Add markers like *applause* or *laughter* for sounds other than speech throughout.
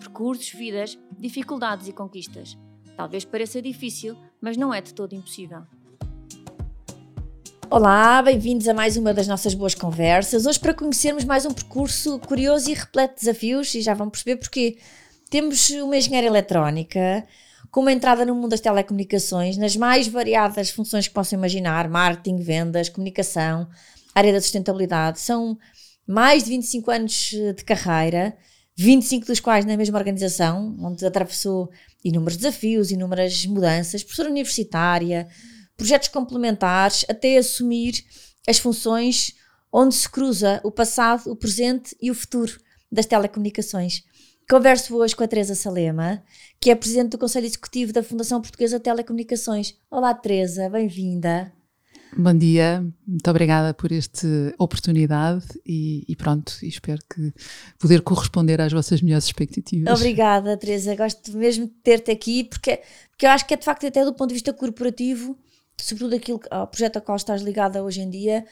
Percursos, vidas, dificuldades e conquistas. Talvez pareça difícil, mas não é de todo impossível. Olá, bem-vindos a mais uma das nossas boas conversas. Hoje para conhecermos mais um percurso curioso e repleto de desafios, e já vão perceber porquê. Temos uma engenheira eletrónica com uma entrada no mundo das telecomunicações, nas mais variadas funções que possam imaginar, marketing, vendas, comunicação, área da sustentabilidade. São mais de 25 anos de carreira, 25 dos quais na mesma organização, onde atravessou inúmeros desafios, inúmeras mudanças, professora universitária, projetos complementares, até assumir as funções onde se cruza o passado, o presente e o futuro das telecomunicações. Converso hoje com a Teresa Salema, que é Presidente do Conselho Executivo da Fundação Portuguesa de Telecomunicações. Olá, Teresa, bem-vinda. Bom dia, muito obrigada por esta oportunidade e, e, pronto, espero que poder corresponder às vossas melhores expectativas. Obrigada, Teresa, gosto mesmo de ter-te aqui porque, porque eu acho que é de facto até do ponto de vista corporativo, sobretudo aquilo, ao projeto ao qual estás ligada hoje em dia,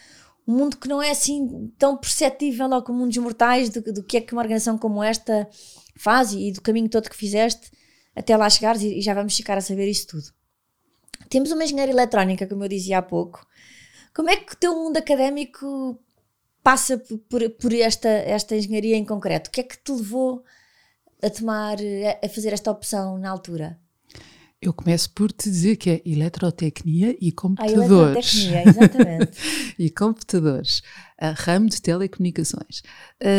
um mundo que não é assim tão perceptível ao comum dos mortais do, do que é que uma organização como esta faz e do caminho todo que fizeste até lá chegares e, e já vamos ficar a saber isso tudo. Temos uma engenharia eletrónica, como eu dizia há pouco. Como é que o teu mundo académico passa por, por esta, esta engenharia em concreto? O que é que te levou a tomar, a fazer esta opção na altura? Eu começo por te dizer que é eletrotecnia e computadores. Ah, eletrotecnia, exatamente. *laughs* e computadores, a ramo de telecomunicações.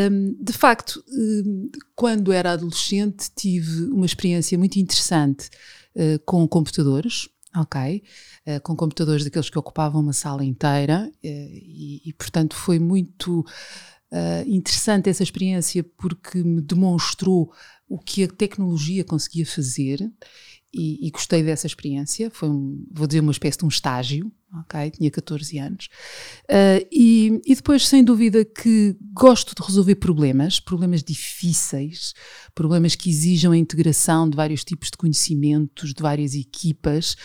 Um, de facto, um, quando era adolescente, tive uma experiência muito interessante uh, com computadores ok? Uh, com computadores daqueles que ocupavam uma sala inteira uh, e, e, portanto, foi muito uh, interessante essa experiência porque me demonstrou o que a tecnologia conseguia fazer e, e, gostei dessa experiência. Foi, um, vou dizer, uma espécie de um estágio, ok? Tinha 14 anos. Uh, e, e, depois, sem dúvida, que gosto de resolver problemas, problemas difíceis, problemas que exijam a integração de vários tipos de conhecimentos, de várias equipas.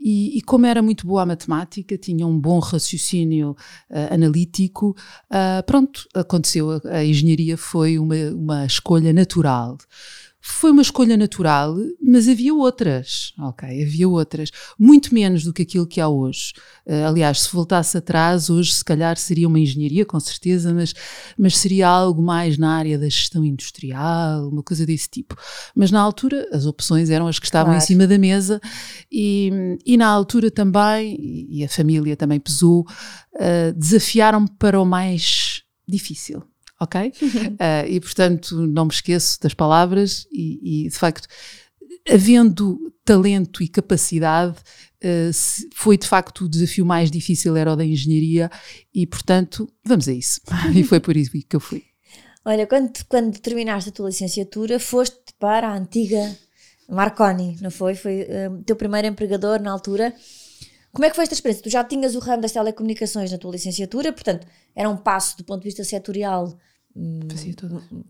E, e como era muito boa a matemática, tinha um bom raciocínio uh, analítico, uh, pronto, aconteceu. A, a engenharia foi uma, uma escolha natural. Foi uma escolha natural, mas havia outras, ok? Havia outras, muito menos do que aquilo que há hoje. Uh, aliás, se voltasse atrás, hoje se calhar seria uma engenharia, com certeza, mas, mas seria algo mais na área da gestão industrial, uma coisa desse tipo. Mas na altura, as opções eram as que estavam claro. em cima da mesa e, e na altura também, e a família também pesou, uh, desafiaram-me para o mais difícil ok? Uh, *laughs* e portanto não me esqueço das palavras e, e de facto, havendo talento e capacidade, uh, foi de facto o desafio mais difícil era o da engenharia e portanto vamos a isso. *laughs* e foi por isso que eu fui. Olha, quando, quando terminaste a tua licenciatura, foste para a antiga Marconi, não foi? Foi o uh, teu primeiro empregador na altura. Como é que foi esta experiência? Tu já tinhas o ramo das telecomunicações na tua licenciatura, portanto, era um passo do ponto de vista setorial hum,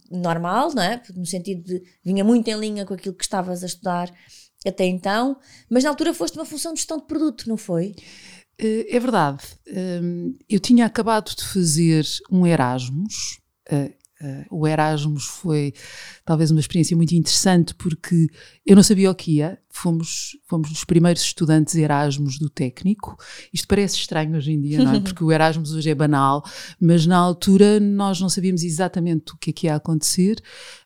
normal, não é? No sentido de vinha muito em linha com aquilo que estavas a estudar até então, mas na altura foste uma função de gestão de produto, não foi? Eh, é verdade. Hum, eu tinha acabado de fazer um Erasmus. Eh, eh, o Erasmus foi talvez uma experiência muito interessante porque eu não sabia o que ia. Fomos, fomos os primeiros estudantes Erasmus do técnico. Isto parece estranho hoje em dia, não é? *laughs* Porque o Erasmus hoje é banal, mas na altura nós não sabíamos exatamente o que é que ia acontecer.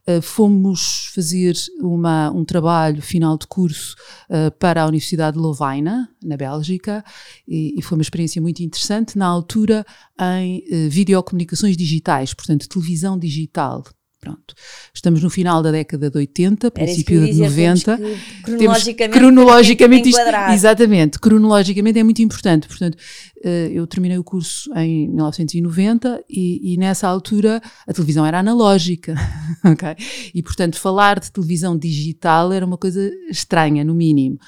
Uh, fomos fazer uma, um trabalho final de curso uh, para a Universidade de Lovaina, na Bélgica, e, e, foi uma experiência muito interessante. Na altura, em uh, videocomunicações digitais, portanto, televisão digital. Pronto. Estamos no final da década de 80, princípio de 90. cronologicamente, cronologicamente isto, exatamente, cronologicamente é muito importante. Portanto, Uh, eu terminei o curso em 1990 e, e nessa altura a televisão era analógica, *laughs* ok? E portanto falar de televisão digital era uma coisa estranha, no mínimo.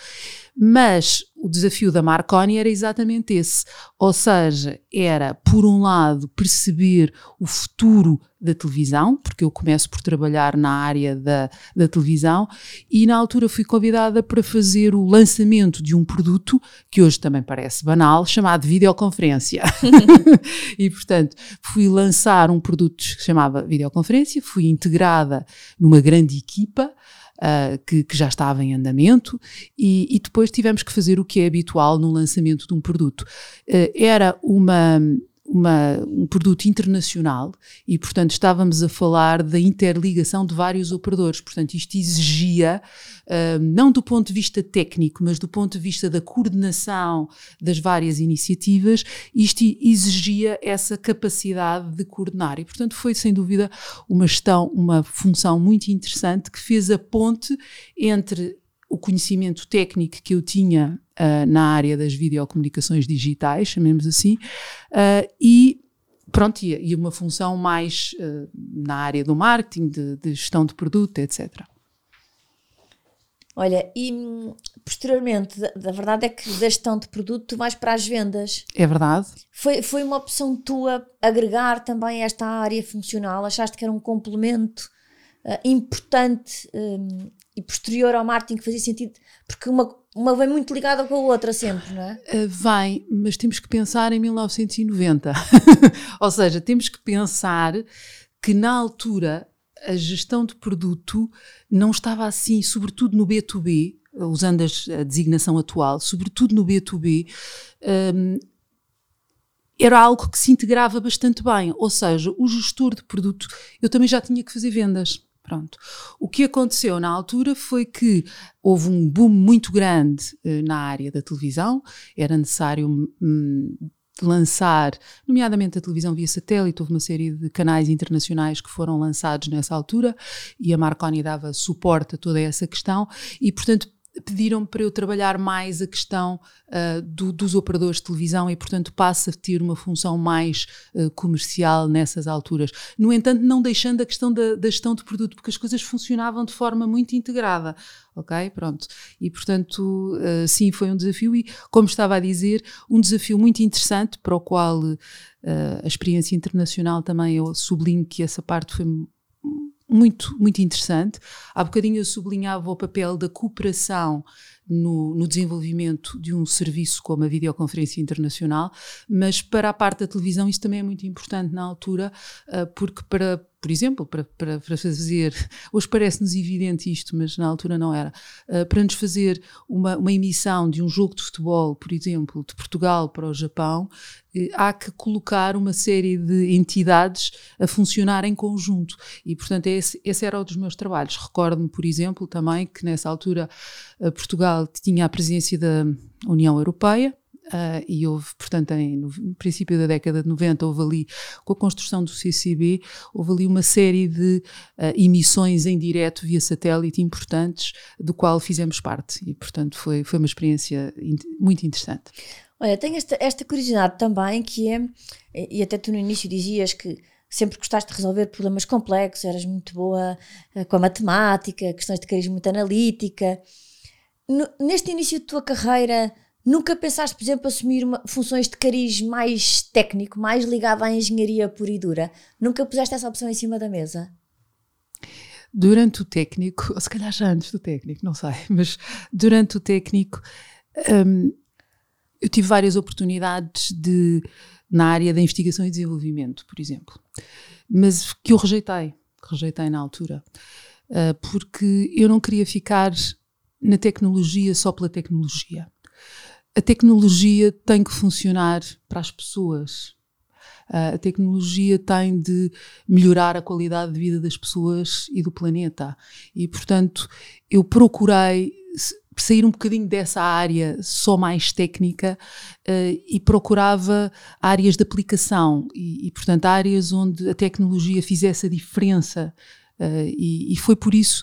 Mas o desafio da Marconi era exatamente esse. Ou seja, era, por um lado, perceber o futuro da televisão, porque eu começo por trabalhar na área da, da televisão, e na altura fui convidada para fazer o lançamento de um produto que hoje também parece banal, chamado videoconferência. *laughs* e, portanto, fui lançar um produto que se chamava videoconferência, fui integrada numa grande equipa uh, que, que, já estava em andamento, e, e, depois tivemos que fazer o que é habitual no lançamento de um produto. Uh, era uma uma, um produto internacional e, portanto, estávamos a falar da interligação de vários operadores. Portanto, isto exigia, uh, não do ponto de vista técnico, mas do ponto de vista da coordenação das várias iniciativas, isto exigia essa capacidade de coordenar. E, portanto, foi sem dúvida uma gestão, uma função muito interessante que fez a ponte entre o conhecimento técnico que eu tinha uh, na área das videocomunicações digitais, chamemos assim, uh, e pronto, e, e, uma função mais uh, na área do marketing, de, de, gestão de produto, etc. Olha, e posteriormente, a verdade é que da gestão de produto tu vais para as vendas. É verdade. Foi, foi uma opção tua agregar também esta área funcional? Achaste que era um complemento importante um, e posterior ao marketing que fazia sentido, porque uma, uma vem muito ligada com a outra sempre, não é? Uh, vai, mas temos que pensar em 1990. *laughs* Ou seja, temos que pensar que na altura a gestão de produto não estava assim, sobretudo no B2B, usando a designação atual, sobretudo no B2B, um, era algo que se integrava bastante bem. Ou seja, o gestor de produto, eu também já tinha que fazer vendas. Pronto. O que aconteceu na altura foi que houve um boom muito grande uh, na área da televisão, era necessário hum, lançar, nomeadamente a televisão via satélite, houve uma série de canais internacionais que foram lançados nessa altura e a Marconi dava suporte a toda essa questão. E, portanto, pediram para eu trabalhar mais a questão uh, do, dos operadores de televisão e, portanto, passa a ter uma função mais uh, comercial nessas alturas. No entanto, não deixando a questão da, da, gestão de produto, porque as coisas funcionavam de forma muito integrada. Ok? Pronto. E, portanto, uh, sim, foi um desafio e, como estava a dizer, um desafio muito interessante para o qual a experiência internacional também eu sublinho que essa parte foi muito, muito interessante. Há bocadinho eu sublinhava o papel da cooperação no, no, desenvolvimento de um serviço como a videoconferência internacional, mas para a parte da televisão isso também é muito importante na altura, uh, porque para por exemplo, para, para, para fazer, *laughs* hoje parece-nos evidente isto, mas na altura não era, uh, para nos fazer uma, uma emissão de um jogo de futebol, por exemplo, de Portugal para o Japão, uh, há que colocar uma série de entidades a funcionar em conjunto. E, portanto, esse, esse era um dos meus trabalhos. Recordo-me, por exemplo, também que nessa altura Portugal tinha a presidência da União Europeia, Uh, e houve, portanto, em, no, princípio da década de 90, houve ali, com a construção do CCB, houve ali uma série de uh, emissões em direto via satélite importantes, do qual fizemos parte. E, portanto, foi, foi uma experiência in muito interessante. Olha, tenho esta, esta curiosidade também, que é, e até tu no início dizias que sempre gostaste de resolver problemas complexos, eras muito boa uh, com a matemática, questões de carisma muito analítica. No, neste início da tua carreira, Nunca pensaste, por exemplo, assumir uma, funções de cariz mais técnico, mais ligado à engenharia pura e dura? Nunca puseste essa opção em cima da mesa? Durante o técnico, ou se calhar já antes do técnico, não sei, mas durante o técnico hum, eu tive várias oportunidades de, na área da investigação e desenvolvimento, por exemplo, mas que eu rejeitei, rejeitei na altura, uh, porque eu não queria ficar na tecnologia só pela tecnologia a tecnologia tem que funcionar para as pessoas. Uh, a tecnologia tem de melhorar a qualidade de vida das pessoas e do planeta. E, portanto, eu procurei sair um bocadinho dessa área só mais técnica uh, e procurava áreas de aplicação e, e, portanto, áreas onde a tecnologia fizesse a diferença. Uh, e, e, foi por isso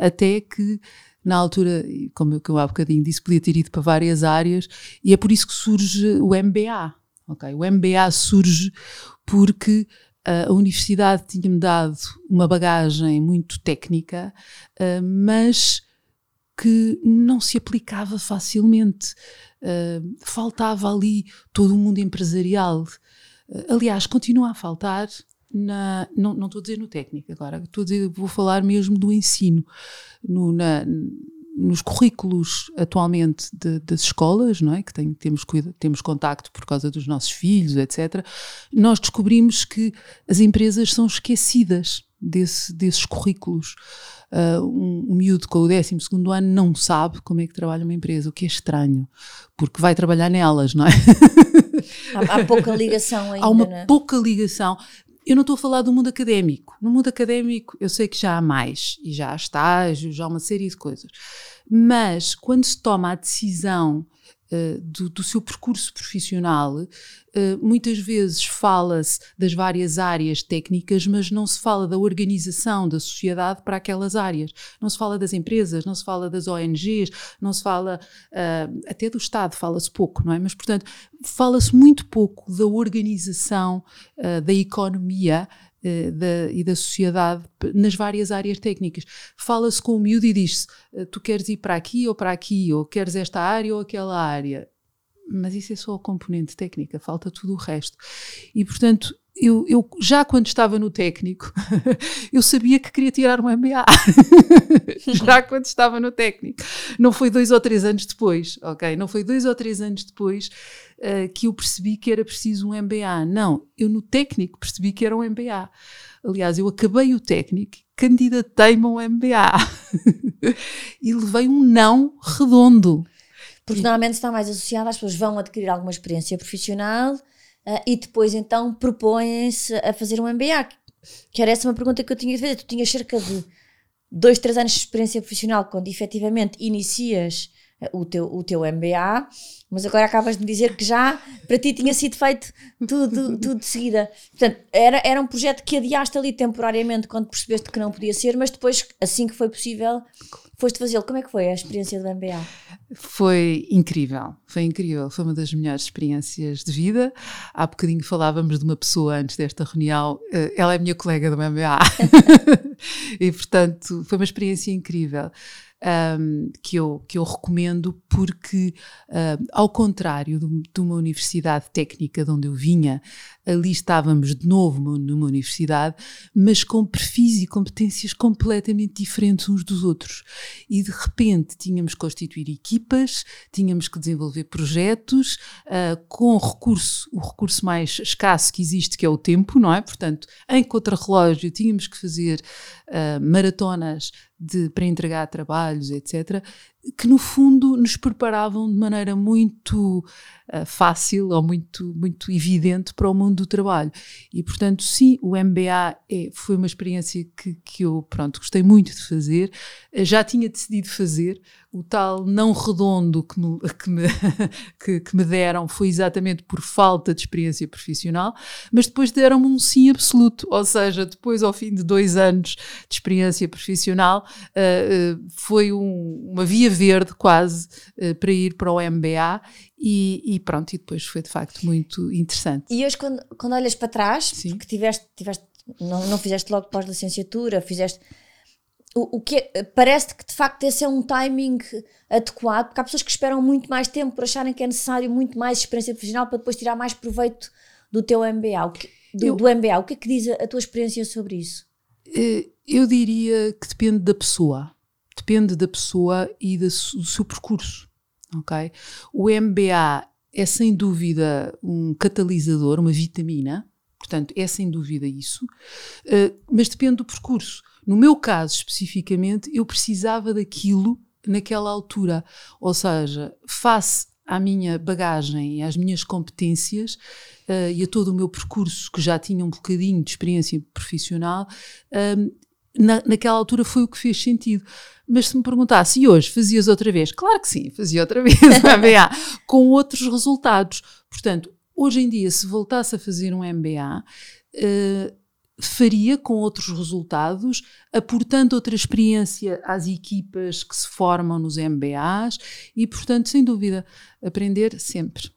até que na altura, como eu há bocadinho disse, podia ter ido para várias áreas e é por isso que surge o MBA. Okay? O MBA surge porque a universidade tinha-me dado uma bagagem muito técnica, uh, mas que não se aplicava facilmente. Uh, faltava ali todo o mundo empresarial. Aliás, continua a faltar. Na, não, não estou a dizer no técnico agora, estou a dizer, vou falar mesmo do ensino. No, na, nos currículos atualmente de, das escolas, não é? que tem, temos, temos contacto por causa dos nossos filhos, etc., nós descobrimos que as empresas são esquecidas desse, desses currículos. Uh, um, um miúdo com o 12 ano não sabe como é que trabalha uma empresa, o que é estranho, porque vai trabalhar nelas, não é? Há, há pouca ligação ainda. *laughs* Há uma né? pouca ligação. Eu não estou a falar do mundo académico. No mundo académico, eu sei que já há mais, e já há estágios, já há uma série de coisas. Mas quando se toma a decisão Uh, do, do, seu percurso profissional, uh, muitas vezes fala-se das várias áreas técnicas, mas não se fala da organização da sociedade para aquelas áreas. Não se fala das empresas, não se fala das ONGs, não se fala uh, até do Estado, fala-se pouco, não é? Mas, portanto, fala-se muito pouco da organização da economia eh, da, e da sociedade nas várias áreas técnicas. Fala-se com o miúdo e diz-se: eh, tu queres ir para aqui ou para aqui, ou queres esta área ou aquela área. Mas isso é só a componente técnica, falta tudo o resto. E portanto, eu, eu, já quando estava no técnico, *laughs* eu sabia que queria tirar um MBA. *laughs* já quando estava no técnico. Não foi dois ou três anos depois, ok? Não foi dois ou três anos depois uh, que eu percebi que era preciso um MBA. Não, eu no técnico percebi que era um MBA. Aliás, eu acabei o técnico, candidatei-me a um MBA *laughs* e levei um não redondo. Porque normalmente está mais associado, as pessoas vão adquirir alguma experiência profissional uh, e depois então propõem-se a fazer um MBA. Que era essa uma pergunta que eu tinha de fazer. Tu tinhas cerca de dois, três anos de experiência profissional quando efetivamente inicias o teu, o teu MBA, mas agora acabas de dizer que já para ti tinha sido feito tudo, tudo de seguida. Portanto, era, era um projeto que adiaste ali temporariamente quando percebeste que não podia ser, mas depois, assim que foi possível, foste fazê-lo. Como é que foi a experiência do MBA? Foi incrível, foi incrível, foi uma das melhores experiências de vida. Há bocadinho falávamos de uma pessoa antes desta reunião, eh, ela é minha colega do MBA *laughs* e portanto foi uma experiência incrível um, que, eu, que eu recomendo porque, ao contrário de, de, uma universidade técnica de onde eu vinha, ali estávamos de novo numa universidade, mas com perfis e competências completamente diferentes uns dos outros. E de repente tínhamos que constituir equipas, tínhamos que desenvolver projetos uh, com recurso, o recurso mais escasso que existe, que é o tempo, não é? Portanto, em contra-relógio tínhamos que fazer uh, maratonas de, para entregar trabalhos, etc que no fundo nos preparavam de maneira muito uh, fácil ou muito, muito evidente para o mundo do trabalho. E portanto, sim, o MBA é, foi uma experiência que, que eu pronto, gostei muito de fazer, uh, já tinha decidido fazer, o tal não redondo que me, *laughs* que me, que, que me deram foi exatamente por falta de experiência profissional, mas depois deram-me um sim absoluto, ou seja, depois ao fim de dois anos de experiência profissional, uh, foi um, uma via verde quase uh, para ir para o MBA e, e, pronto, e depois foi de facto muito interessante. E hoje quando, quando olhas para trás, Sim. porque tiveste, tiveste não, não fizeste logo pós-licenciatura, fizeste o, o que é, parece que de facto esse é um timing adequado, porque há pessoas que esperam muito mais tempo por acharem que é necessário muito mais experiência profissional para depois tirar mais proveito do teu MBA, que, do, eu, do MBA. O que é que diz a, a tua experiência sobre isso? Eh, eu diria que depende da pessoa depende da pessoa e do seu percurso, ok? O MBA é sem dúvida um catalisador, uma vitamina, portanto é sem dúvida isso, uh, mas depende do percurso. No meu caso especificamente, eu precisava daquilo naquela altura, ou seja, face à minha bagagem às minhas competências uh, e a todo o meu percurso, que já tinha um bocadinho de experiência profissional, uh, na, naquela altura foi o que fez sentido. Mas se me perguntasse, e hoje fazias outra vez? Claro que sim, fazia outra *laughs* vez, MBA, com outros resultados. Portanto, hoje em dia, se voltasse a fazer um MBA, uh, eh, faria com outros resultados, aportando outra experiência às equipas que se formam nos MBAs e, portanto, sem dúvida, aprender sempre.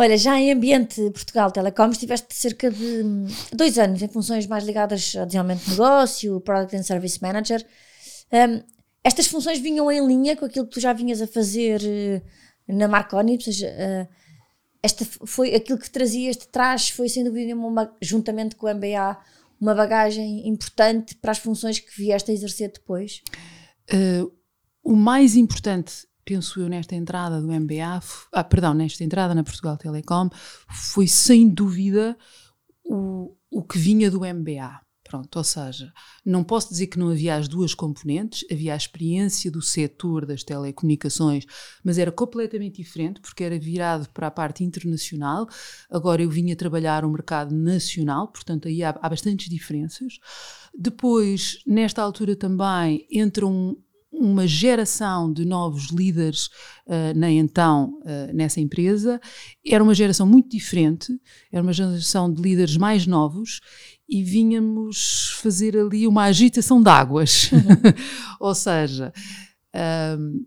Olha, já em ambiente Portugal Telecom, estiveste cerca de dois anos em funções mais ligadas ao desenvolvimento de negócio, Product and Service Manager. Um, estas funções vinham em linha com aquilo que tu já vinhas a fazer uh, na Marconi, ou seja, uh, esta foi aquilo que trazia este traz foi sem dúvida uma, juntamente com o MBA uma bagagem importante para as funções que vieste a exercer depois? Uh, o mais importante penso eu, nesta entrada do MBA, ah, perdão, nesta entrada na Portugal Telecom, foi sem dúvida o, o que vinha do MBA. Pronto, ou seja, não posso dizer que não havia as duas componentes, havia a experiência do setor das telecomunicações, mas era completamente diferente porque era virado para a parte internacional. Agora eu vinha trabalhar o mercado nacional, portanto aí há, há bastantes diferenças. Depois, nesta altura também, entra um, uma geração de novos líderes uh, na então uh, nessa empresa. Era uma geração muito diferente era uma geração de líderes mais novos e vínhamos fazer ali uma agitação de águas. Uhum. *laughs* ou seja um,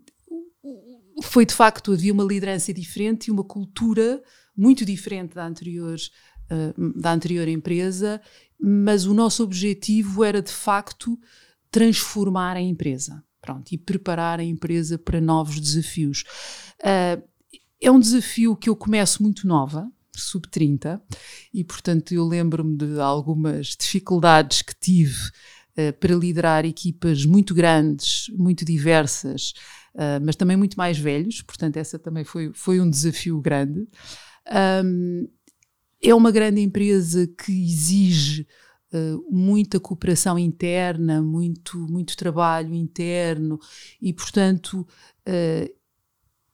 foi de facto havia uma liderança diferente e uma cultura muito diferente da anterior uh, da anterior empresa mas o nosso objetivo era de facto transformar a empresa Pronto, e preparar a empresa para novos desafios. Uh, é um desafio que eu começo muito nova, sub-30, e portanto eu lembro-me de algumas dificuldades que tive uh, para liderar equipas muito grandes, muito diversas, uh, mas também muito mais velhos, portanto essa também foi, foi um desafio grande. Um, é uma grande empresa que exige uh, muita cooperação interna, muito, muito trabalho interno e, portanto, uh,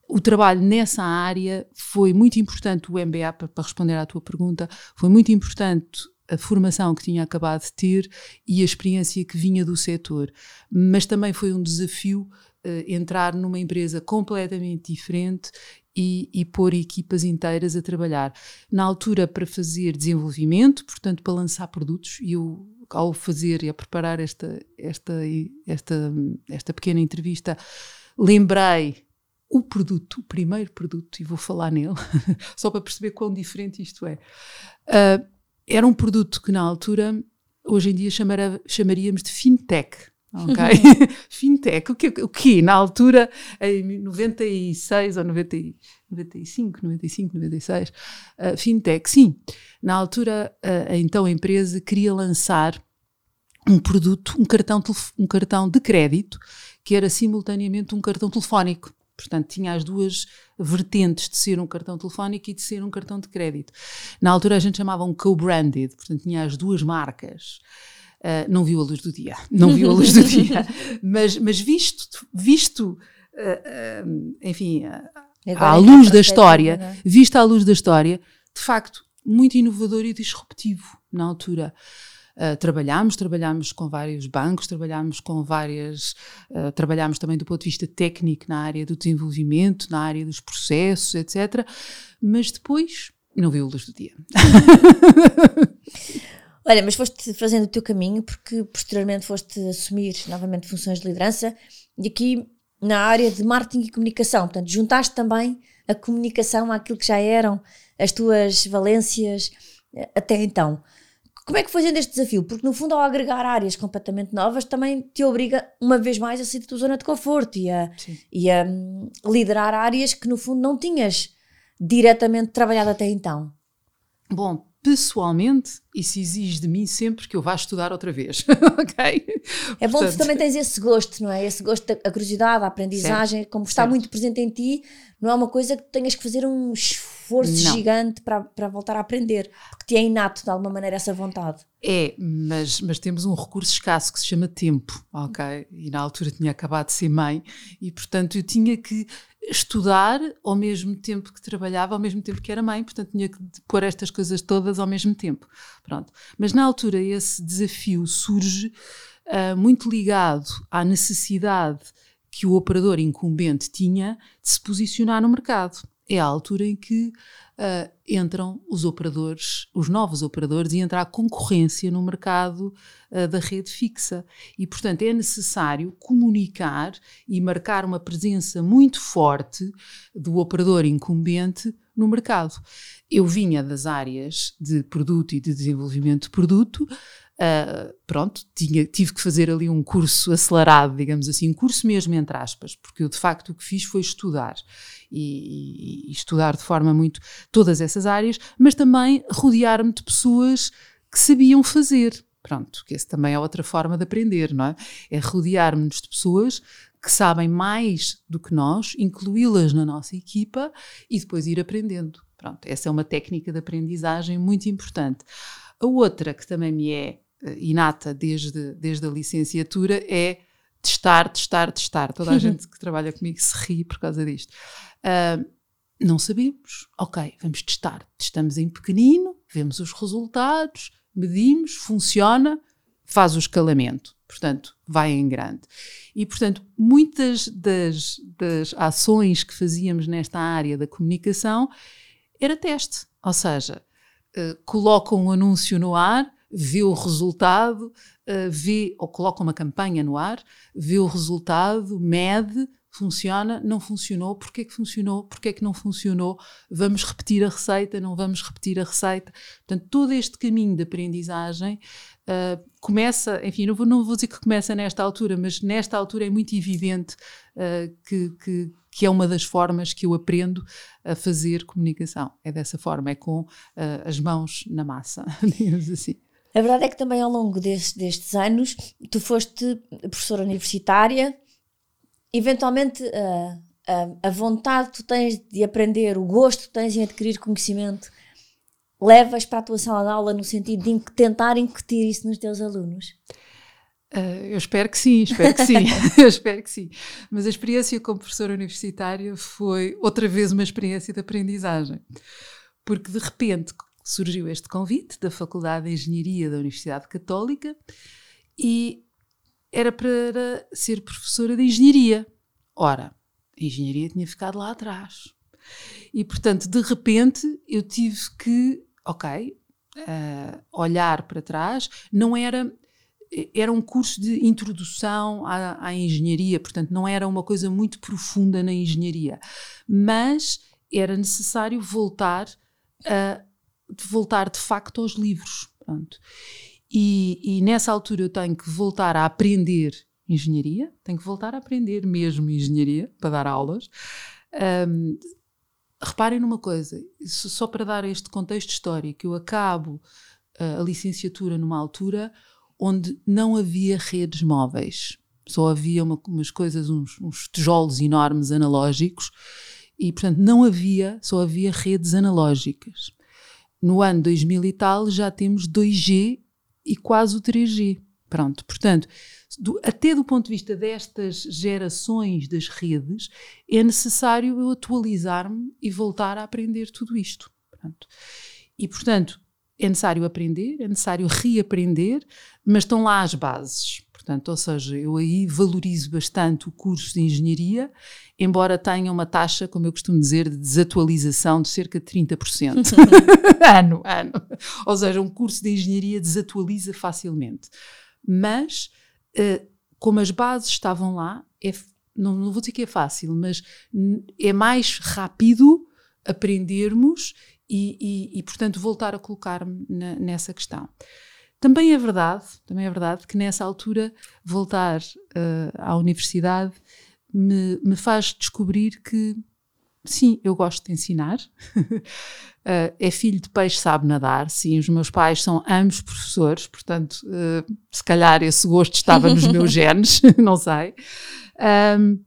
o trabalho nessa área foi muito importante. O MBA, para, para responder à tua pergunta, foi muito importante a formação que tinha acabado de ter e a experiência que vinha do setor. Mas também foi um desafio uh, entrar numa empresa completamente diferente e, e pôr equipas inteiras a trabalhar. Na altura, para fazer desenvolvimento, portanto, para lançar produtos, e eu, ao fazer e a preparar esta, esta, esta, esta pequena entrevista, lembrei o produto, o primeiro produto, e vou falar nele, *laughs* só para perceber quão diferente isto é. Uh, era um produto que, na altura, hoje em dia chamara, chamaríamos de fintech. Ok? *laughs* Fintech, o que, o que na altura, em 96 ou 90, 95, 95, 96, uh, Fintech, sim. Na altura, uh, então a empresa queria lançar um produto, um cartão, um cartão de crédito, que era simultaneamente um cartão telefónico. Portanto, tinha as duas vertentes de ser um cartão telefónico e de ser um cartão de crédito. Na altura a gente chamava um co-branded, portanto, tinha as duas marcas. Uh, não viu a luz do dia, não viu a luz do dia, *laughs* mas, mas visto, visto uh, uh, enfim, à luz da história, é? vista à luz da história, de facto, muito inovador e disruptivo na altura. Uh, trabalhámos, trabalhámos com vários bancos, trabalhámos com várias, uh, trabalhámos também do ponto de vista técnico na área do desenvolvimento, na área dos processos, etc. Mas depois não viu a luz do dia. *laughs* Olha, mas foste fazendo o teu caminho porque posteriormente foste assumir novamente funções de liderança e aqui na área de marketing e comunicação. Portanto, juntaste também a comunicação àquilo que já eram as tuas valências eh, até então. Como é que foi sendo este desafio? Porque no fundo, ao agregar áreas completamente novas, também te obriga uma vez mais a sair da tua zona de conforto e a, e a um, liderar áreas que no fundo não tinhas diretamente trabalhado até então. Bom, pessoalmente, isso exige de mim sempre que eu vá estudar outra vez, *laughs* ok? É bom que tu também tens esse gosto, não é? Esse gosto da curiosidade, a aprendizagem, certo. como está certo. muito presente em ti, não é uma coisa que tenhas que fazer um esforço não. gigante para, para voltar a aprender, porque te é inato de alguma maneira essa vontade. É, mas, mas temos um recurso escasso que se chama tempo, ok? E na altura tinha acabado de ser mãe e, portanto, eu tinha que estudar ao mesmo tempo que trabalhava, ao mesmo tempo que era mãe, portanto tinha que pôr estas coisas todas ao mesmo tempo. Pronto. Mas na altura esse desafio surge uh, muito ligado à necessidade que o operador incumbente tinha de se posicionar no mercado. é a altura em que uh, entram os operadores, os novos operadores, e entra a concorrência no mercado uh, da rede fixa. E, portanto, é necessário comunicar e marcar uma presença muito forte do operador incumbente no mercado. Eu vinha das áreas de produto e de desenvolvimento de produto, Uh, pronto, tinha, tive que fazer ali um curso acelerado, digamos assim, um curso mesmo entre aspas, porque eu de facto o que fiz foi estudar e, e, estudar de forma muito todas essas áreas, mas também rodear-me de pessoas que sabiam fazer. Pronto, que essa também é outra forma de aprender, não é? É rodear-nos de pessoas que sabem mais do que nós, incluí-las na nossa equipa e depois ir aprendendo. Pronto, essa é uma técnica de aprendizagem muito importante. A outra que também me é eh, inata desde, desde a licenciatura é testar, testar, testar. Toda a *laughs* gente que trabalha comigo se ri por causa disto. Uh, não sabemos. Ok, vamos testar. Testamos em pequenino, vemos os resultados, medimos, funciona, faz o escalamento. Portanto, vai em grande. E, portanto, muitas das, das ações que fazíamos nesta área da comunicação era teste. Ou seja, uh, coloca um anúncio no ar, vê o resultado, uh, vê ou coloca uma campanha no ar, vê o resultado, mede, funciona, não funcionou, porque é que funcionou, porque é que não funcionou, vamos repetir a receita, não vamos repetir a receita. Portanto, todo este caminho de aprendizagem uh, começa, enfim, não vou, não vou dizer que começa nesta altura, mas nesta altura é muito evidente uh, que, que, que, é uma das formas que eu aprendo a fazer comunicação. É dessa forma, é com uh, as mãos na massa, *laughs* digamos assim. A verdade é que também ao longo destes, anos tu foste professora universitária, eventualmente uh, a vontade que tu tens de aprender, o gosto que tens em adquirir conhecimento, levas para a tua sala de aula no sentido de tentar incutir isso nos teus alunos? Uh, eu espero que sim, espero que sim, *laughs* eu espero que sim. Mas a experiência como professora universitária foi outra vez uma experiência de aprendizagem, porque de repente surgiu este convite da Faculdade de Engenharia da Universidade Católica e era para ser professora de engenharia. Ora, a engenharia tinha ficado lá atrás. E, portanto, de repente, eu tive que, ok, uh, olhar para trás. Não era. Era um curso de introdução à, à engenharia, portanto, não era uma coisa muito profunda na engenharia. Mas era necessário voltar a de voltar de facto aos livros. Pronto. E, e, nessa altura eu tenho que voltar a aprender engenharia, tenho que voltar a aprender mesmo engenharia para dar aulas. Um, reparem numa coisa, só para dar este contexto histórico, eu acabo uh, a licenciatura numa altura onde não havia redes móveis, só havia uma, umas coisas, uns, uns tijolos enormes analógicos e, portanto, não havia, só havia redes analógicas no ano 2000 e tal já temos 2G e quase o 3G. Pronto, portanto, do, até do ponto de vista destas gerações das redes, é necessário eu atualizar-me e voltar a aprender tudo isto. Pronto. E, portanto, é necessário aprender, é necessário reaprender, mas estão lá as bases. Portanto, ou seja, eu aí valorizo bastante o curso de engenharia, embora tenha uma taxa, como eu costumo dizer, de desatualização de cerca de 30%. *laughs* ano, ano. Ou seja, um curso de engenharia desatualiza facilmente. Mas, como as bases estavam lá, é, não, não vou dizer que é fácil, mas é mais rápido aprendermos e, e, e portanto, voltar a colocar-me nessa questão. Também é verdade, também é verdade que nessa altura voltar uh, à universidade me, me faz descobrir que sim, eu gosto de ensinar. uh, *laughs* é filho de peixe, sabe nadar. Sim, os meus pais são ambos professores, portanto, uh, se calhar esse gosto estava nos *laughs* meus genes, *laughs* não sei. Um,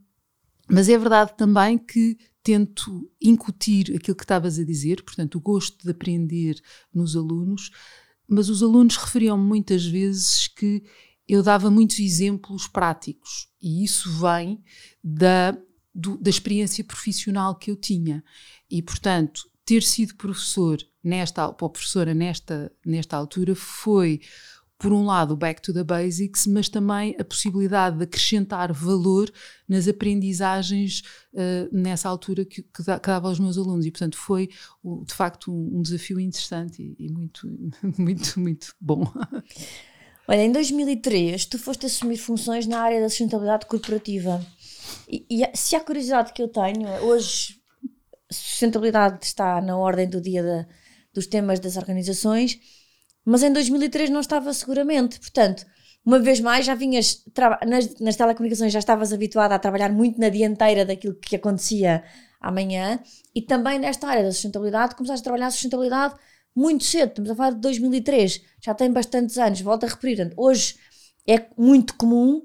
mas é verdade também que tento incutir aquilo que estavas a dizer, portanto, o gosto de aprender nos alunos, mas os alunos referiam muitas vezes que eu dava muitos exemplos práticos e isso vem da, do, da experiência profissional que eu tinha. E, portanto, ter sido professor nesta, professora nesta, nesta altura foi por um lado, o back to the basics, mas também a possibilidade de acrescentar valor nas aprendizagens uh, nessa altura que, que, dava aos meus alunos. E, portanto, foi de facto um, um desafio interessante e, e, muito, *laughs* muito, muito bom. Olha, em 2003, tu foste assumir funções na área da sustentabilidade corporativa. E, e se a curiosidade que eu tenho, hoje sustentabilidade está na ordem do dia dos temas das organizações mas em 2003 não estava seguramente. Portanto, uma vez mais, já vinhas nas, nas telecomunicações, já estavas habituada a trabalhar muito na dianteira daquilo que acontecia amanhã e também nesta área da sustentabilidade, começaste a trabalhar a sustentabilidade muito cedo. Estamos a falar de 2003, já tem bastantes anos. Volto a repetir, hoje é muito comum,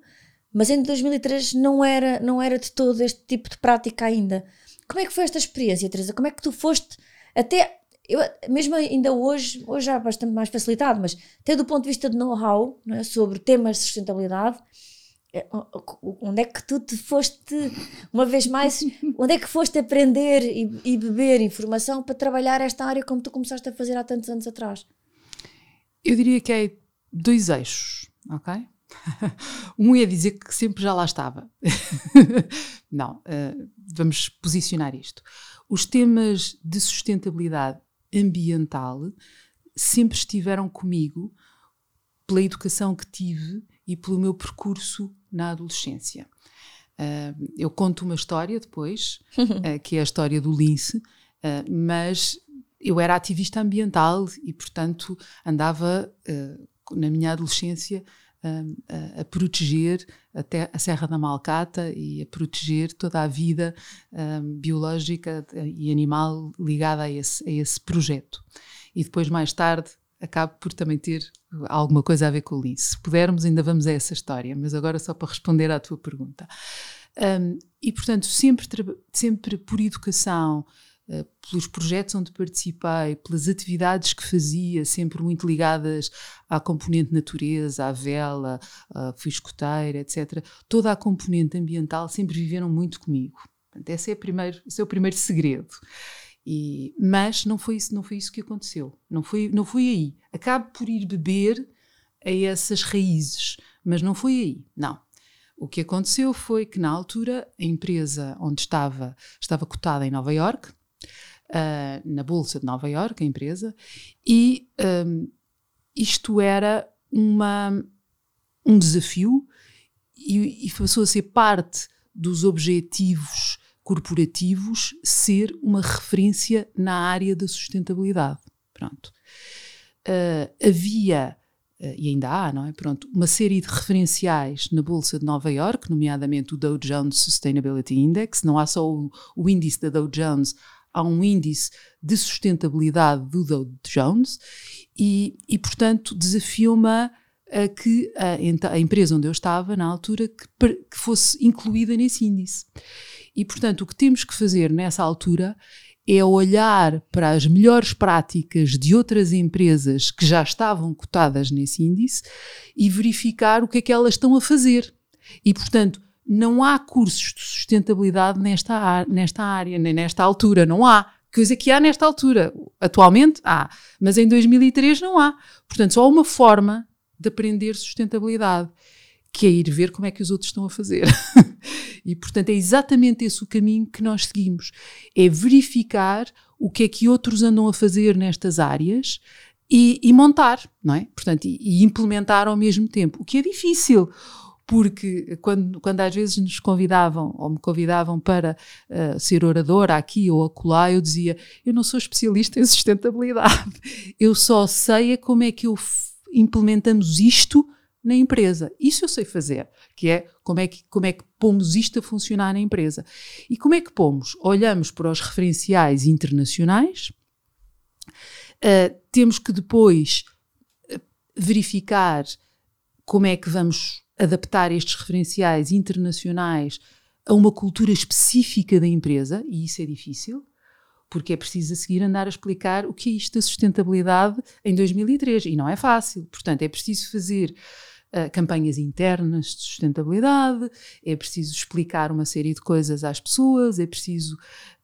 mas em 2003 não era, não era de todo este tipo de prática ainda. Como é que foi esta experiência, Teresa? Como é que tu foste até eu, mesmo ainda hoje, hoje já bastante mais facilitado, mas até do ponto de vista de know-how é, sobre temas de sustentabilidade, é, onde é que tu te foste, uma vez mais, *laughs* onde é que foste aprender e, e, beber informação para trabalhar esta área como tu começaste a fazer há tantos anos atrás? Eu diria que é dois eixos, ok? *laughs* um é dizer que sempre já lá estava. *laughs* Não, uh, vamos posicionar isto. Os temas de sustentabilidade ambiental sempre estiveram comigo pela educação que tive e pelo meu percurso na adolescência. Uh, eu conto uma história depois, uh, *laughs* que é a história do lince, mas eu era ativista ambiental e, portanto, andava na minha adolescência a, a, proteger até a Serra da Malcata e a proteger toda a vida um, biológica e animal ligada a esse, a esse projeto. E depois, mais tarde, acabo por também ter alguma coisa a ver com o lince. Se pudermos, ainda vamos a essa história, mas agora só para responder à tua pergunta. Um, e, portanto, sempre, sempre por educação, pelos projetos onde participei, pelas atividades que fazia, sempre muito ligadas à componente natureza, à vela, fui escoteira, etc. Toda a componente ambiental sempre viveram muito comigo. Portanto, esse, é primeiro, esse é o primeiro segredo. E, mas não foi isso, não foi isso que aconteceu. Não foi, não foi aí. Acabo por ir beber a essas raízes, mas não foi aí. Não. O que aconteceu foi que na altura a empresa onde estava estava cotada em Nova York, uh, na Bolsa de Nova Iorque, a empresa, e um, isto era uma, um desafio e, e passou a ser parte dos objetivos corporativos ser uma referência na área da sustentabilidade. Pronto. Uh, havia, e ainda há, não é? Pronto, uma série de referenciais na Bolsa de Nova York, nomeadamente o Dow Jones Sustainability Index. Não há só o, o índice da Dow Jones, há um índice de sustentabilidade do Dow Jones e, e portanto, desafiou-me a que a, a, empresa onde eu estava, na altura, que, que fosse incluída nesse índice. E, portanto, o que temos que fazer nessa altura é olhar para as melhores práticas de outras empresas que já estavam cotadas nesse índice e verificar o que é que elas estão a fazer. E, portanto, não há cursos de sustentabilidade nesta, nesta área, nem nesta altura, não há. Coisa que há nesta altura. Atualmente há, mas em 2003 não há. Portanto, só há uma forma de aprender sustentabilidade, que é ir ver como é que os outros estão a fazer. *laughs* e, portanto, é exatamente esse o caminho que nós seguimos. É verificar o que é que outros andam a fazer nestas áreas e, e montar, não é? Portanto, e, e implementar ao mesmo tempo, o que é difícil porque quando, quando às vezes nos convidavam ou me convidavam para uh, ser oradora aqui ou acolá, eu dizia: Eu não sou especialista em sustentabilidade, *laughs* eu só sei é como é que eu implementamos isto na empresa. Isso eu sei fazer, que é como é que, como é que pomos isto a funcionar na empresa. E como é que pomos? Olhamos para os referenciais internacionais, uh, temos que depois eh, verificar como é que vamos adaptar estes referenciais internacionais a uma cultura específica da empresa, e isso é difícil, porque é preciso a seguir andar a explicar o que é isto da sustentabilidade em 2003, e não é fácil. Portanto, é preciso fazer uh, campanhas internas de sustentabilidade, é preciso explicar uma série de coisas às pessoas, é preciso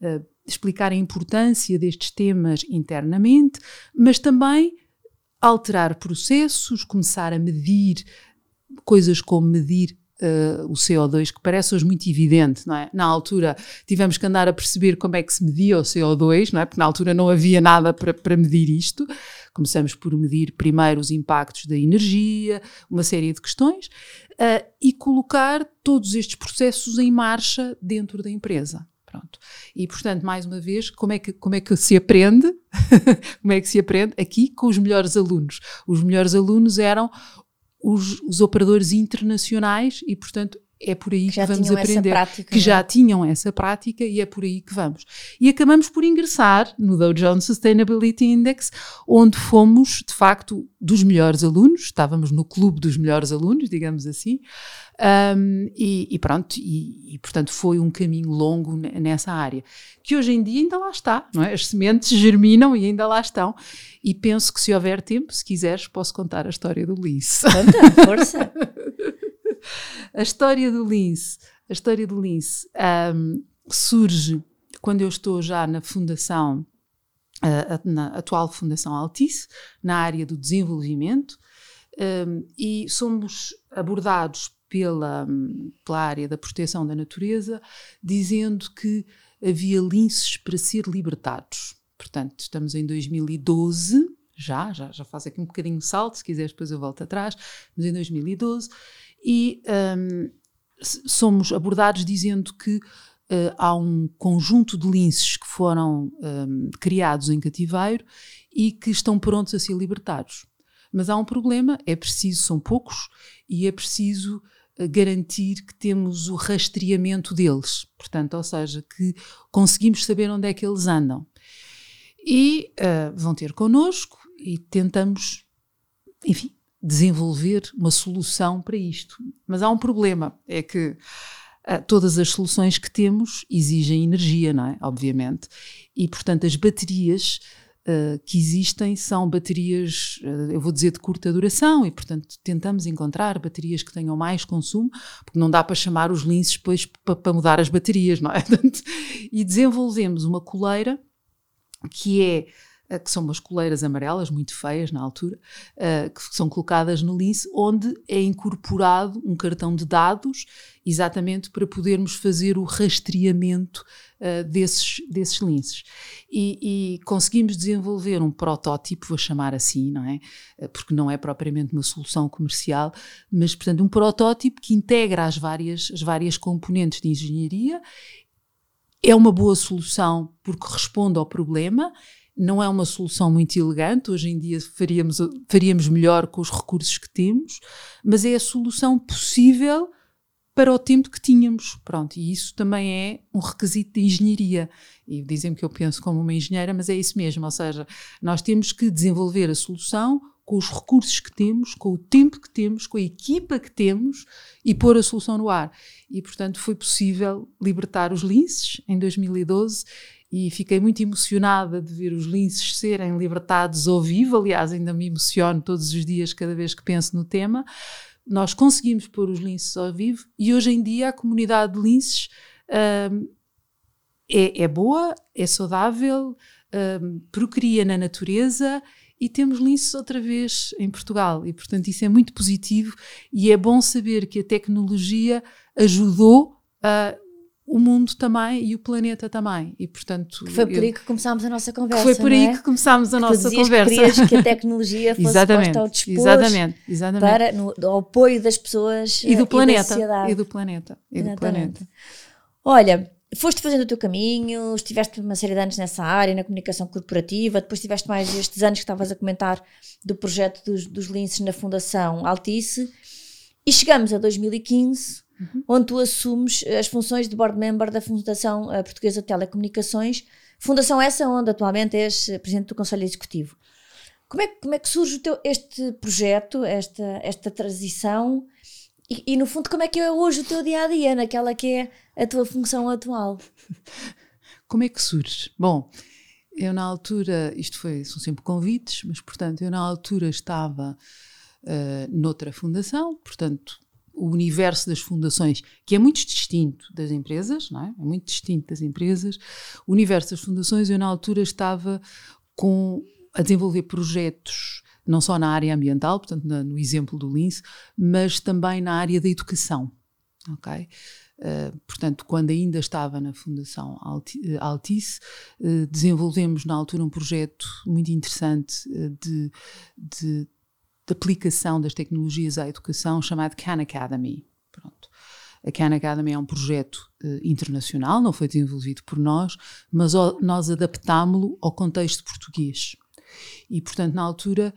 uh, explicar a importância destes temas internamente, mas também alterar processos, começar a medir coisas como medir uh, o CO2, que parece hoje muito evidente, não é? Na altura tivemos que andar a perceber como é que se media o CO2, não é? Porque na altura não havia nada para, para medir isto. Começamos por medir primeiro os impactos da energia, uma série de questões, uh, e colocar todos estes processos em marcha dentro da empresa. Pronto. E, portanto, mais uma vez, como é que, como é que se aprende? *laughs* como é que se aprende? Aqui com os melhores alunos. Os melhores alunos eram os, os operadores internacionais e, portanto, é por aí que, que vamos aprender. Prática, que já é? tinham essa prática e é por aí que vamos. E acabamos por ingressar no Dow Jones Sustainability Index, onde fomos, de facto, dos melhores alunos, estávamos no clube dos melhores alunos, digamos assim, um, e, e, pronto, e, e, portanto foi um caminho longo nessa área, que hoje em dia ainda lá está, não é? As sementes germinam e ainda lá estão. E penso que se houver tempo, se quiseres, posso contar a história do lince. Conta, força! *laughs* a história do lince, a história do lince um, surge quando eu estou já na fundação, na atual Fundação Altice, na área do desenvolvimento, e somos abordados pela, pela área da proteção da natureza, dizendo que havia linces para ser libertados. Portanto, estamos em 2012, já, já, já faz aqui um bocadinho de salto, se quiseres depois eu volto atrás, mas em 2012, e um, somos abordados dizendo que uh, há um conjunto de linces que foram um, criados em cativeiro e que estão prontos a ser libertados. Mas há um problema, é preciso, são poucos, e é preciso garantir que temos o rastreamento deles, portanto, ou seja, que conseguimos saber onde é que eles andam. E uh, vão ter connosco e tentamos, enfim, desenvolver uma solução para isto. Mas há um problema, é que uh, todas as soluções que temos exigem energia, não é? Obviamente. E, portanto, as baterias uh, que existem são baterias, uh, eu vou dizer, de curta duração, e portanto tentamos encontrar baterias que tenham mais consumo, porque não dá para chamar os linces depois para mudar as baterias, não é? *laughs* e desenvolvemos uma coleira que é que são umas coleiras amarelas muito feias na altura, uh, que são colocadas no lince, onde é incorporado um cartão de dados, exatamente para podermos fazer o rastreamento uh, desses, desses linces. E, e, conseguimos desenvolver um protótipo, vou chamar assim, não é? Porque não é propriamente uma solução comercial, mas, portanto, um protótipo que integra as várias, as várias componentes de engenharia. É uma boa solução porque responde ao problema não é uma solução muito elegante, hoje em dia faríamos, faríamos melhor com os recursos que temos, mas é a solução possível para o tempo que tínhamos. Pronto, e isso também é um requisito de engenharia. E dizem que eu penso como uma engenheira, mas é isso mesmo, ou seja, nós temos que desenvolver a solução com os recursos que temos, com o tempo que temos, com a equipa que temos e pôr a solução no ar. E, portanto, foi possível libertar os linces em 2012 e fiquei muito emocionada de ver os linces serem libertados ao vivo. Aliás, ainda me emociono todos os dias, cada vez que penso no tema. Nós conseguimos pôr os linces ao vivo e hoje em dia a comunidade de linces um, é, é, boa, é saudável, um, procria na natureza e temos linces outra vez em Portugal. E, portanto, isso é muito positivo e é bom saber que a tecnologia ajudou a o mundo também e o planeta também. E, portanto, que foi por eu, aí que começámos a nossa conversa. foi por aí é? que começámos a que nossa conversa. Que querias que a *laughs* tecnologia fosse exatamente, ao dispor exatamente, exatamente. para no, ao apoio das pessoas e do planeta. E, e do planeta. E do planeta. Olha, foste fazendo o teu caminho, estiveste uma série de anos nessa área, na comunicação corporativa, depois tiveste mais estes anos que estavas a comentar do projeto dos, dos linces na Fundação Altice, e chegamos a 2015 uhum. onde tu assumes as funções de board member da Fundação eh, Portuguesa de Telecomunicações, fundação essa onde atualmente és eh, presidente do Conselho Executivo. Como é, como é que surge teu, este projeto, esta, esta transição e, e, no fundo como é que é hoje o teu dia a dia, naquela que é a tua função atual? *laughs* Como é que surge? Bom, eu na altura, isto foi, são sempre convites, mas portanto eu na altura estava uh, noutra fundação, portanto o universo das fundações, que é muito distinto das empresas, não é? É muito distinto das empresas. O universo das fundações, eu na altura estava com a desenvolver projetos não só na área ambiental, portanto, na, no exemplo do Lince, mas também na área da educação. Ok? Uh, portanto, quando ainda estava na Fundação Altice, uh, desenvolvemos na altura um projeto muito interessante uh, de, de, de, aplicação das tecnologias à educação chamado Khan Academy. Pronto. A Khan Academy é um projeto internacional, não foi desenvolvido por nós, mas o, nós adaptámo-lo ao contexto português. E, portanto, na altura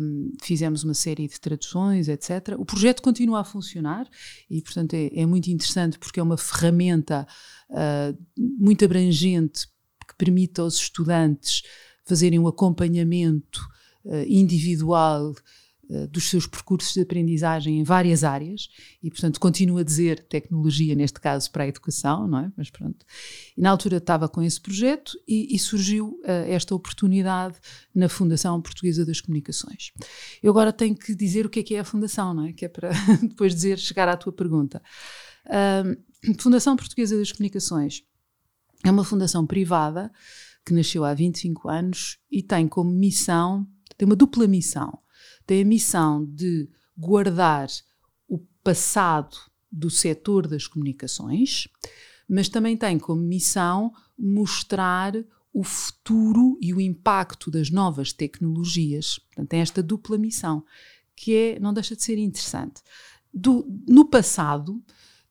um, fizemos uma série de traduções, etc. O projeto continua a funcionar e, portanto, é, é muito interessante porque é uma ferramenta uh, muito abrangente que permite aos estudantes fazerem um acompanhamento individual eh, dos seus percursos de aprendizagem em várias áreas e, portanto, continuo a dizer tecnologia, neste caso, para a educação, não é? Mas pronto. E na altura estava com esse projeto e, e surgiu uh, esta oportunidade na Fundação Portuguesa das Comunicações. Eu agora tenho que dizer o que é que é a Fundação, não é? Que é para *laughs* depois dizer, chegar à tua pergunta. Uh, fundação Portuguesa das Comunicações é uma fundação privada que nasceu há 25 anos e tem como missão, tem uma dupla missão tem a missão de guardar o passado do setor das comunicações, mas também tem como missão mostrar o futuro e o impacto das novas tecnologias. Portanto, tem esta dupla missão, que é, não deixa de ser interessante. Do, no passado,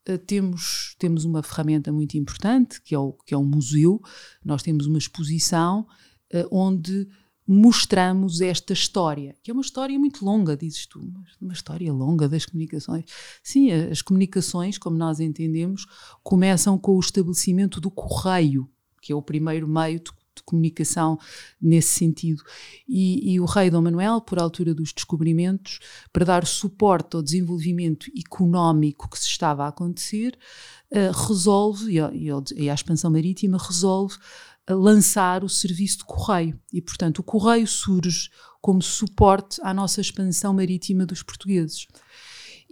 uh, temos, temos uma ferramenta muito importante, que é, o, que é o museu. Nós temos uma exposição uh, onde mostramos esta história, que é uma história muito longa, dizes tu, uma história longa das comunicações. Sim, as comunicações, como nós entendemos, começam com o estabelecimento do correio, que é o primeiro meio de, de comunicação nesse sentido. E, e, o rei Dom Manuel, por altura dos descobrimentos, para dar suporte ao desenvolvimento económico que se estava a acontecer, uh, resolve, e, a expansão marítima resolve lançar o serviço de correio. E, portanto, o correio surge como suporte à nossa expansão marítima dos portugueses.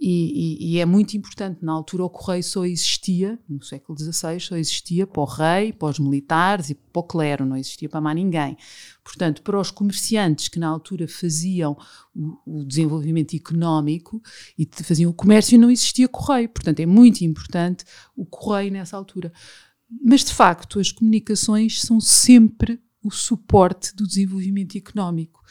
E, e, é muito importante, na altura o correio só existia, no século XVI, só existia para o rei, para os militares e para o clero, não existia para mais ninguém. Portanto, para os comerciantes que na altura faziam o, o desenvolvimento económico e faziam o comércio, não existia correio. Portanto, é muito importante o correio nessa altura. Mas, de facto, as comunicações são sempre o suporte do desenvolvimento económico.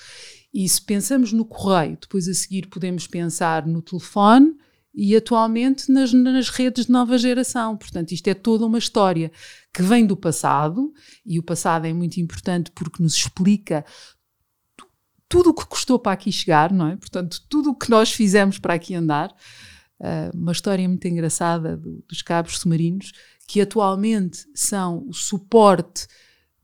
E se pensamos no correio, depois a seguir podemos pensar no telefone e atualmente nas, nas, redes de nova geração. Portanto, isto é toda uma história que vem do passado e o passado é muito importante porque nos explica tudo o que custou para aqui chegar, não é? Portanto, tudo o que nós fizemos para aqui andar. Uh, uma história muito engraçada do, dos cabos submarinos que atualmente são o suporte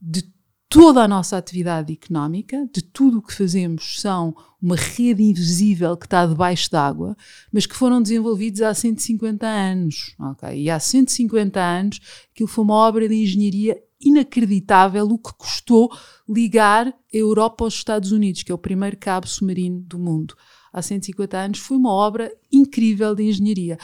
de toda a nossa atividade económica, de tudo o que fazemos, são uma rede invisível que está debaixo d'água, mas que foram desenvolvidos há 150 anos. Okay? E há 150 anos aquilo foi uma obra de engenharia inacreditável o que custou ligar a Europa aos Estados Unidos, que é o primeiro cabo submarino do mundo. Há 150 anos foi uma obra incrível de engenharia.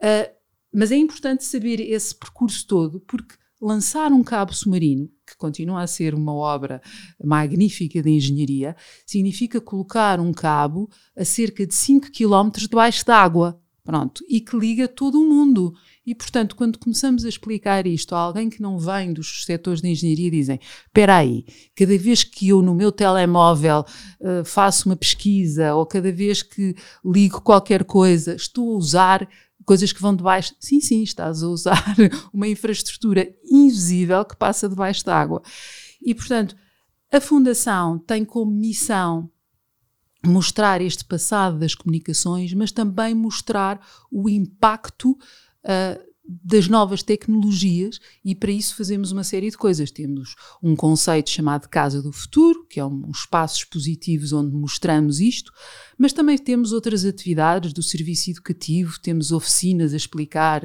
Uh, mas é importante saber esse percurso todo, porque lançar um cabo submarino, que continua a ser uma obra magnífica de engenharia, significa colocar um cabo a cerca de 5 km debaixo d'água. Pronto, e que liga todo o mundo. E, portanto, quando começamos a explicar isto a alguém que não vem dos setores de engenharia, dizem: espera aí, cada vez que eu no meu telemóvel uh, faço uma pesquisa ou cada vez que ligo qualquer coisa, estou a usar coisas que vão debaixo. Sim, sim, estás a usar *laughs* uma infraestrutura invisível que passa debaixo d'água. E, portanto, a Fundação tem como missão mostrar este passado das comunicações, mas também mostrar o impacto uh, das novas tecnologias e para isso fazemos uma série de coisas. Temos um conceito chamado Casa do Futuro, que é um espaço expositivos onde mostramos isto, mas também temos outras atividades do serviço educativo, temos oficinas a explicar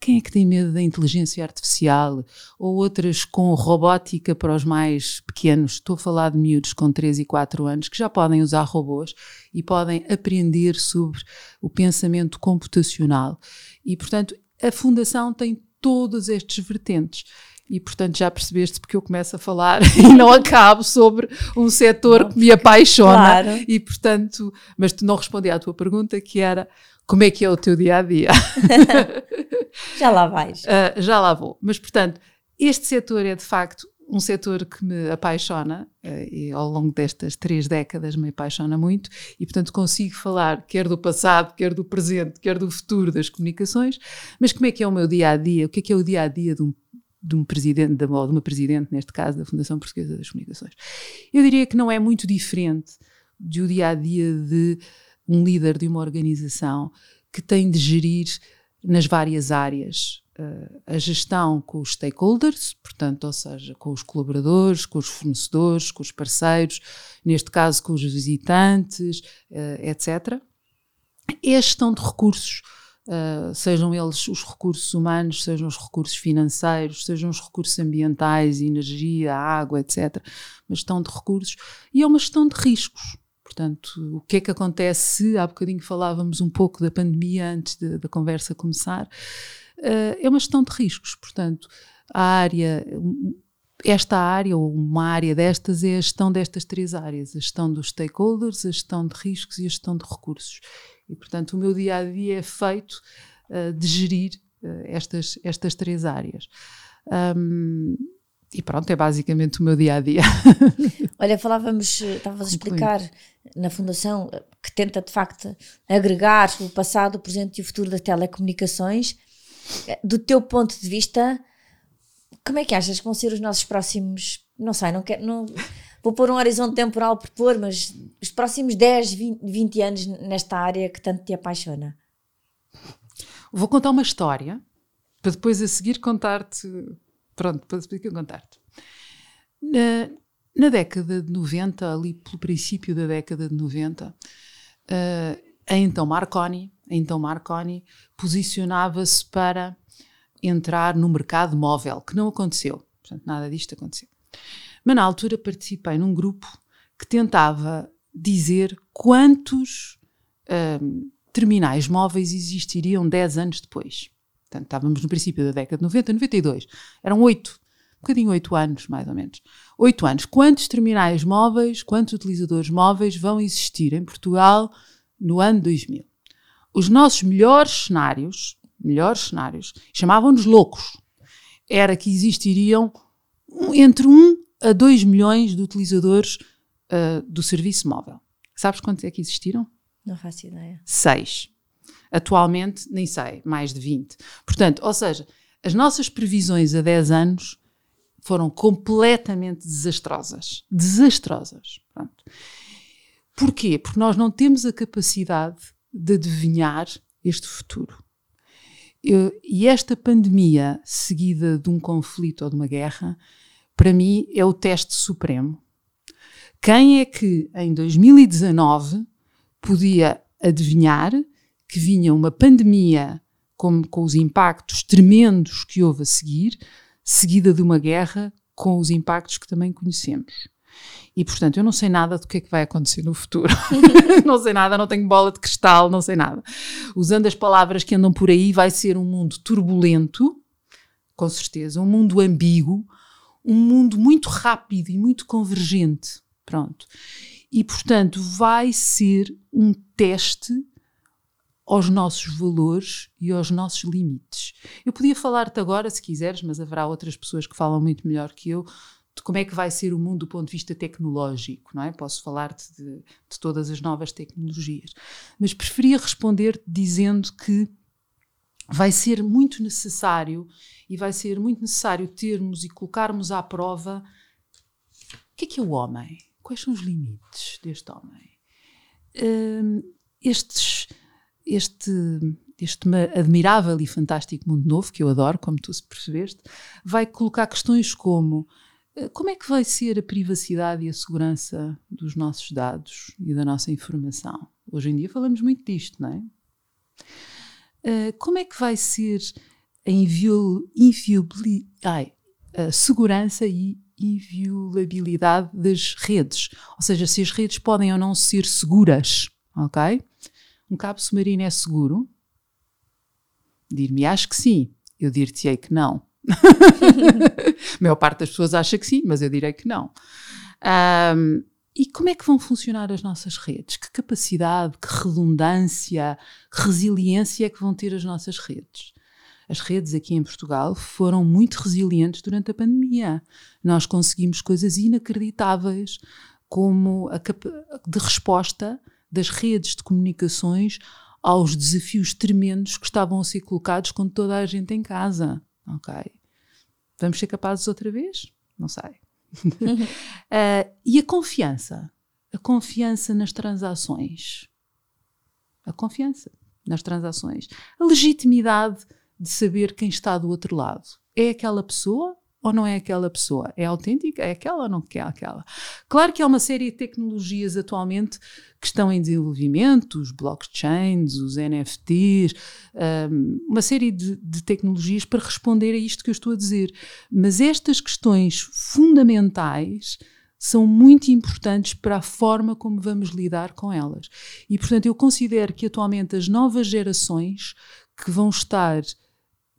quem é que tem medo da inteligência artificial, ou outras com robótica para os mais pequenos. Estou a falar de miúdos com 3 e 4 anos que já podem usar robôs e podem aprender sobre o pensamento computacional. E, portanto, a Fundação tem todas estas vertentes. e portanto já percebeste porque eu começo a falar *laughs* e não acabo sobre um setor não, que me apaixona claro. e portanto, mas tu não respondi à tua pergunta que era como é que é o teu dia a dia? *laughs* já lá vais. Uh, *laughs* já lá vou. Mas portanto, este setor é de facto um setor que me apaixona uh, e ao longo destas três décadas me apaixona muito e portanto consigo falar quer do passado, quer do presente, quer do futuro das comunicações, mas como é que é o meu dia a dia? O que é que é o dia a dia de um de um presidente, de uma presidente, neste caso, da Fundação Portuguesa das Comunicações. Eu diria que não é muito diferente do dia a dia de um líder de uma organização que tem de gerir nas várias áreas a gestão com os stakeholders, portanto, ou seja, com os colaboradores, com os fornecedores, com os parceiros, neste caso com os visitantes, uh, etc. É a gestão de recursos Uh, sejam eles os recursos humanos, sejam os recursos financeiros, sejam os recursos ambientais, energia, água, etc. Uma gestão de recursos e é uma gestão de riscos. Portanto, o que é que acontece se, há bocadinho falávamos um pouco da pandemia antes da conversa começar, é uma gestão de riscos. Portanto, a área, esta área, ou uma área destas, é a gestão destas três áreas: a gestão dos stakeholders, a gestão de riscos e a gestão de recursos. E, portanto, o meu dia a dia é feito uh, de gerir uh, estas, estas três áreas. Um, e pronto, é basicamente o meu dia a dia. *laughs* Olha, falávamos, estavas a explicar na Fundação que tenta de facto agregar o passado, o presente e o futuro das telecomunicações. Do teu ponto de vista, como é que achas que vão ser os nossos próximos? Não sei, não quero. Não, vou pôr um horizonte temporal por pôr, mas os próximos 10, 20, 20 anos nesta área que tanto te apaixona? Vou contar uma história para depois a seguir contar-te. Pronto, para depois contar-te. Na, na, década de 90, ali pelo princípio da década de 90, uh, a então Marconi, então Marconi posicionava-se para entrar no mercado móvel, que não aconteceu. Portanto, nada disto aconteceu. Mas na altura participei num grupo que tentava dizer quantos um, terminais móveis existiriam 10 anos depois. Portanto, estávamos no princípio da década de 90, 92. Eram 8, um bocadinho 8 anos, mais ou menos. 8 anos. Quantos terminais móveis, quantos utilizadores móveis vão existir em Portugal no ano 2000? Os nossos melhores cenários, melhores cenários, chamavam-nos loucos. Era que existiriam entre 1 a 2 milhões de utilizadores uh, do serviço móvel. Sabes quantos é que existiram? Não faço ideia. 6. Atualmente, nem sei, mais de 20. Portanto, ou seja, as nossas previsões a 10 anos foram completamente desastrosas. Desastrosas. Pronto. Porquê? Porque nós não temos a capacidade de adivinhar este futuro. Eu, e esta pandemia, seguida de um conflito ou de uma guerra, para mim é o teste supremo. Quem é que em 2019 podia adivinhar que vinha uma pandemia com, com os impactos tremendos que houve a seguir, seguida de uma guerra com os impactos que também conhecemos? E, portanto, eu não sei nada do que é que vai acontecer no futuro. *laughs* não sei nada, não tenho bola de cristal, não sei nada. Usando as palavras que andam por aí, vai ser um mundo turbulento, com certeza, um mundo ambíguo, um mundo muito rápido e muito convergente. Pronto. E, portanto, vai ser um teste aos nossos valores e aos nossos limites. Eu podia falar-te agora, se quiseres, mas haverá outras pessoas que falam muito melhor que eu, de como é que vai ser o mundo do ponto de vista tecnológico, não é? Posso falar-te de, de, todas as novas tecnologias. Mas preferia responder dizendo que vai ser muito necessário e vai ser muito necessário termos e colocarmos à prova o que é que é o homem? Quais são os limites deste homem? Um, estes, este, este admirável e fantástico mundo novo, que eu adoro, como tu se percebeste, vai colocar questões como como é que vai ser a privacidade e a segurança dos nossos dados e da nossa informação? Hoje em dia falamos muito disto, não é? Eh, como é que vai ser a, inviol, ai, a segurança e inviolabilidade das redes? Ou seja, se as redes podem ou não ser seguras, ok? Um cabo submarino é seguro? Dir-me, acho que sim. Eu dir-te-ei que não. *laughs* a maior parte das pessoas acha que sim, mas eu direi que não. Um, e como é que vão funcionar as nossas redes? Que capacidade, que redundância, que resiliência é que vão ter as nossas redes? As redes aqui em Portugal foram muito resilientes durante a pandemia. Nós conseguimos coisas inacreditáveis, como a de resposta das redes de comunicações aos desafios tremendos que estavam a ser colocados com toda a gente em casa. Ok? Vamos ser capazes outra vez? Não sei. uh, *laughs* e a confiança? A confiança nas transações. A confiança nas transações. A legitimidade de saber quem está do outro lado. É aquela pessoa ou não é aquela pessoa? É autêntica? É aquela ou não é aquela? Claro que há uma série de tecnologias atualmente que estão em desenvolvimento, os blockchains, os NFTs, um, uma série de, de, tecnologias para responder a isto que eu estou a dizer. Mas estas questões fundamentais são muito importantes para a forma como vamos lidar com elas. E, portanto, eu considero que atualmente as novas gerações que vão estar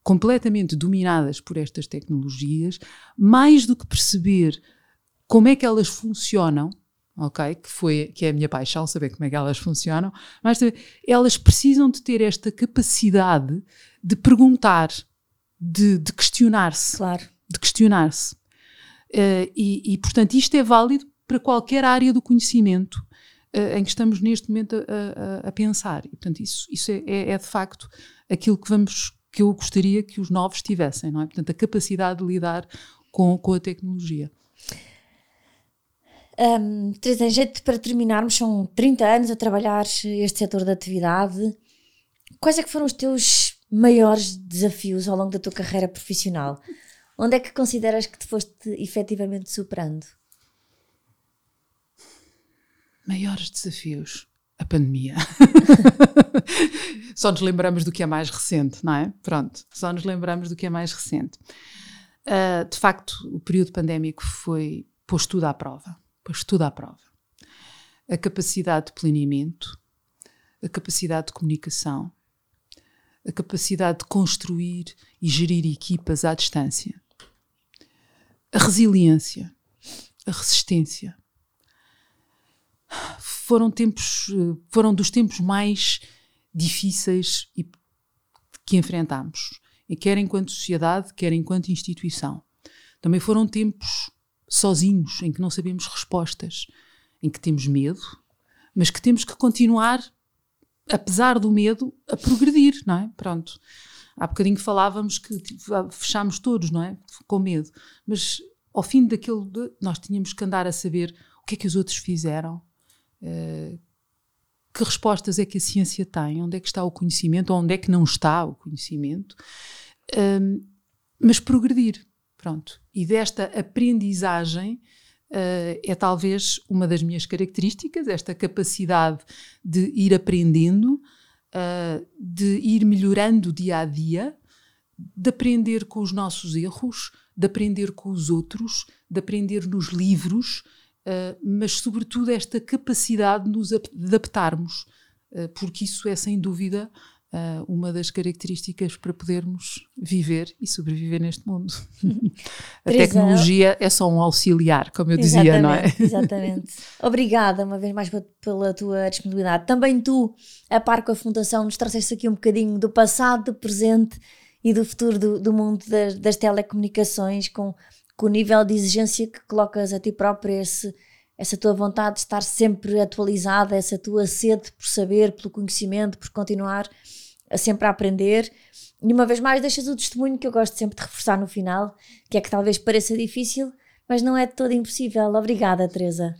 completamente dominadas por estas tecnologias, mais do que perceber como é que elas funcionam, ok? Que, foi, que é a minha paixão, saber como é que elas funcionam, mas elas precisam de ter esta capacidade de perguntar, de, de questionar-se. Claro. De questionar-se. Uh, e, e, portanto, isto é válido para qualquer área do conhecimento uh, em que estamos neste momento a, a, a pensar. E, portanto, isso, isso é, é, é de facto aquilo que vamos que eu gostaria que os novos tivessem, não é? Portanto, a capacidade de lidar com, com a tecnologia. Um, Teresa, em jeito para terminarmos, são 30 anos a trabalhar este setor da atividade. Quais é que foram os teus maiores desafios ao longo da tua carreira profissional? Onde é que consideras que te foste efetivamente superando? Maiores desafios? A pandemia. *laughs* só nos lembramos do que é mais recente, não é? Pronto, só nos lembramos do que é mais recente. Uh, de facto, o período pandémico foi pôs tudo à prova. Pôs tudo à prova. A capacidade de planeamento, a capacidade de comunicação, a capacidade de construir e gerir equipas à distância, a resiliência, a resistência, foram tempos, foram dos tempos mais difíceis que enfrentámos, e quer enquanto sociedade, quer enquanto instituição. Também foram tempos sozinhos, em que não sabemos respostas, em que temos medo, mas que temos que continuar, apesar do medo, a progredir, não é? Pronto. Há bocadinho falávamos que tipo, fechámos todos, não é? Com medo. Mas ao fim daquele. Nós tínhamos que andar a saber o que é que os outros fizeram, Uh, que respostas é que a ciência tem? Onde é que está o conhecimento? Onde é que não está o conhecimento? Uh, mas progredir, pronto. E desta aprendizagem uh, é talvez uma das minhas características, esta capacidade de ir aprendendo, de ir melhorando dia a dia, de aprender com os nossos erros, de aprender com os outros, de aprender nos livros, uh, mas sobretudo esta capacidade de nos adaptarmos, uh, porque isso é sem dúvida uh, uma das características para podermos viver e sobreviver neste mundo. *laughs* a tecnologia é só um auxiliar, como eu dizia, não é? Exatamente. Obrigada uma vez mais pela tua disponibilidade. Também tu, a par com a Fundação, nos trouxeste aqui um bocadinho do passado, do presente e do futuro do, do mundo das, das telecomunicações com com o nível de exigência que colocas a ti próprio, esse, essa tua vontade de estar sempre atualizada, essa tua sede por saber, pelo conhecimento, por continuar a sempre a aprender. E uma vez mais deixas o testemunho que eu gosto sempre de reforçar no final, que é que talvez pareça difícil, mas não é de todo impossível. Obrigada, Teresa.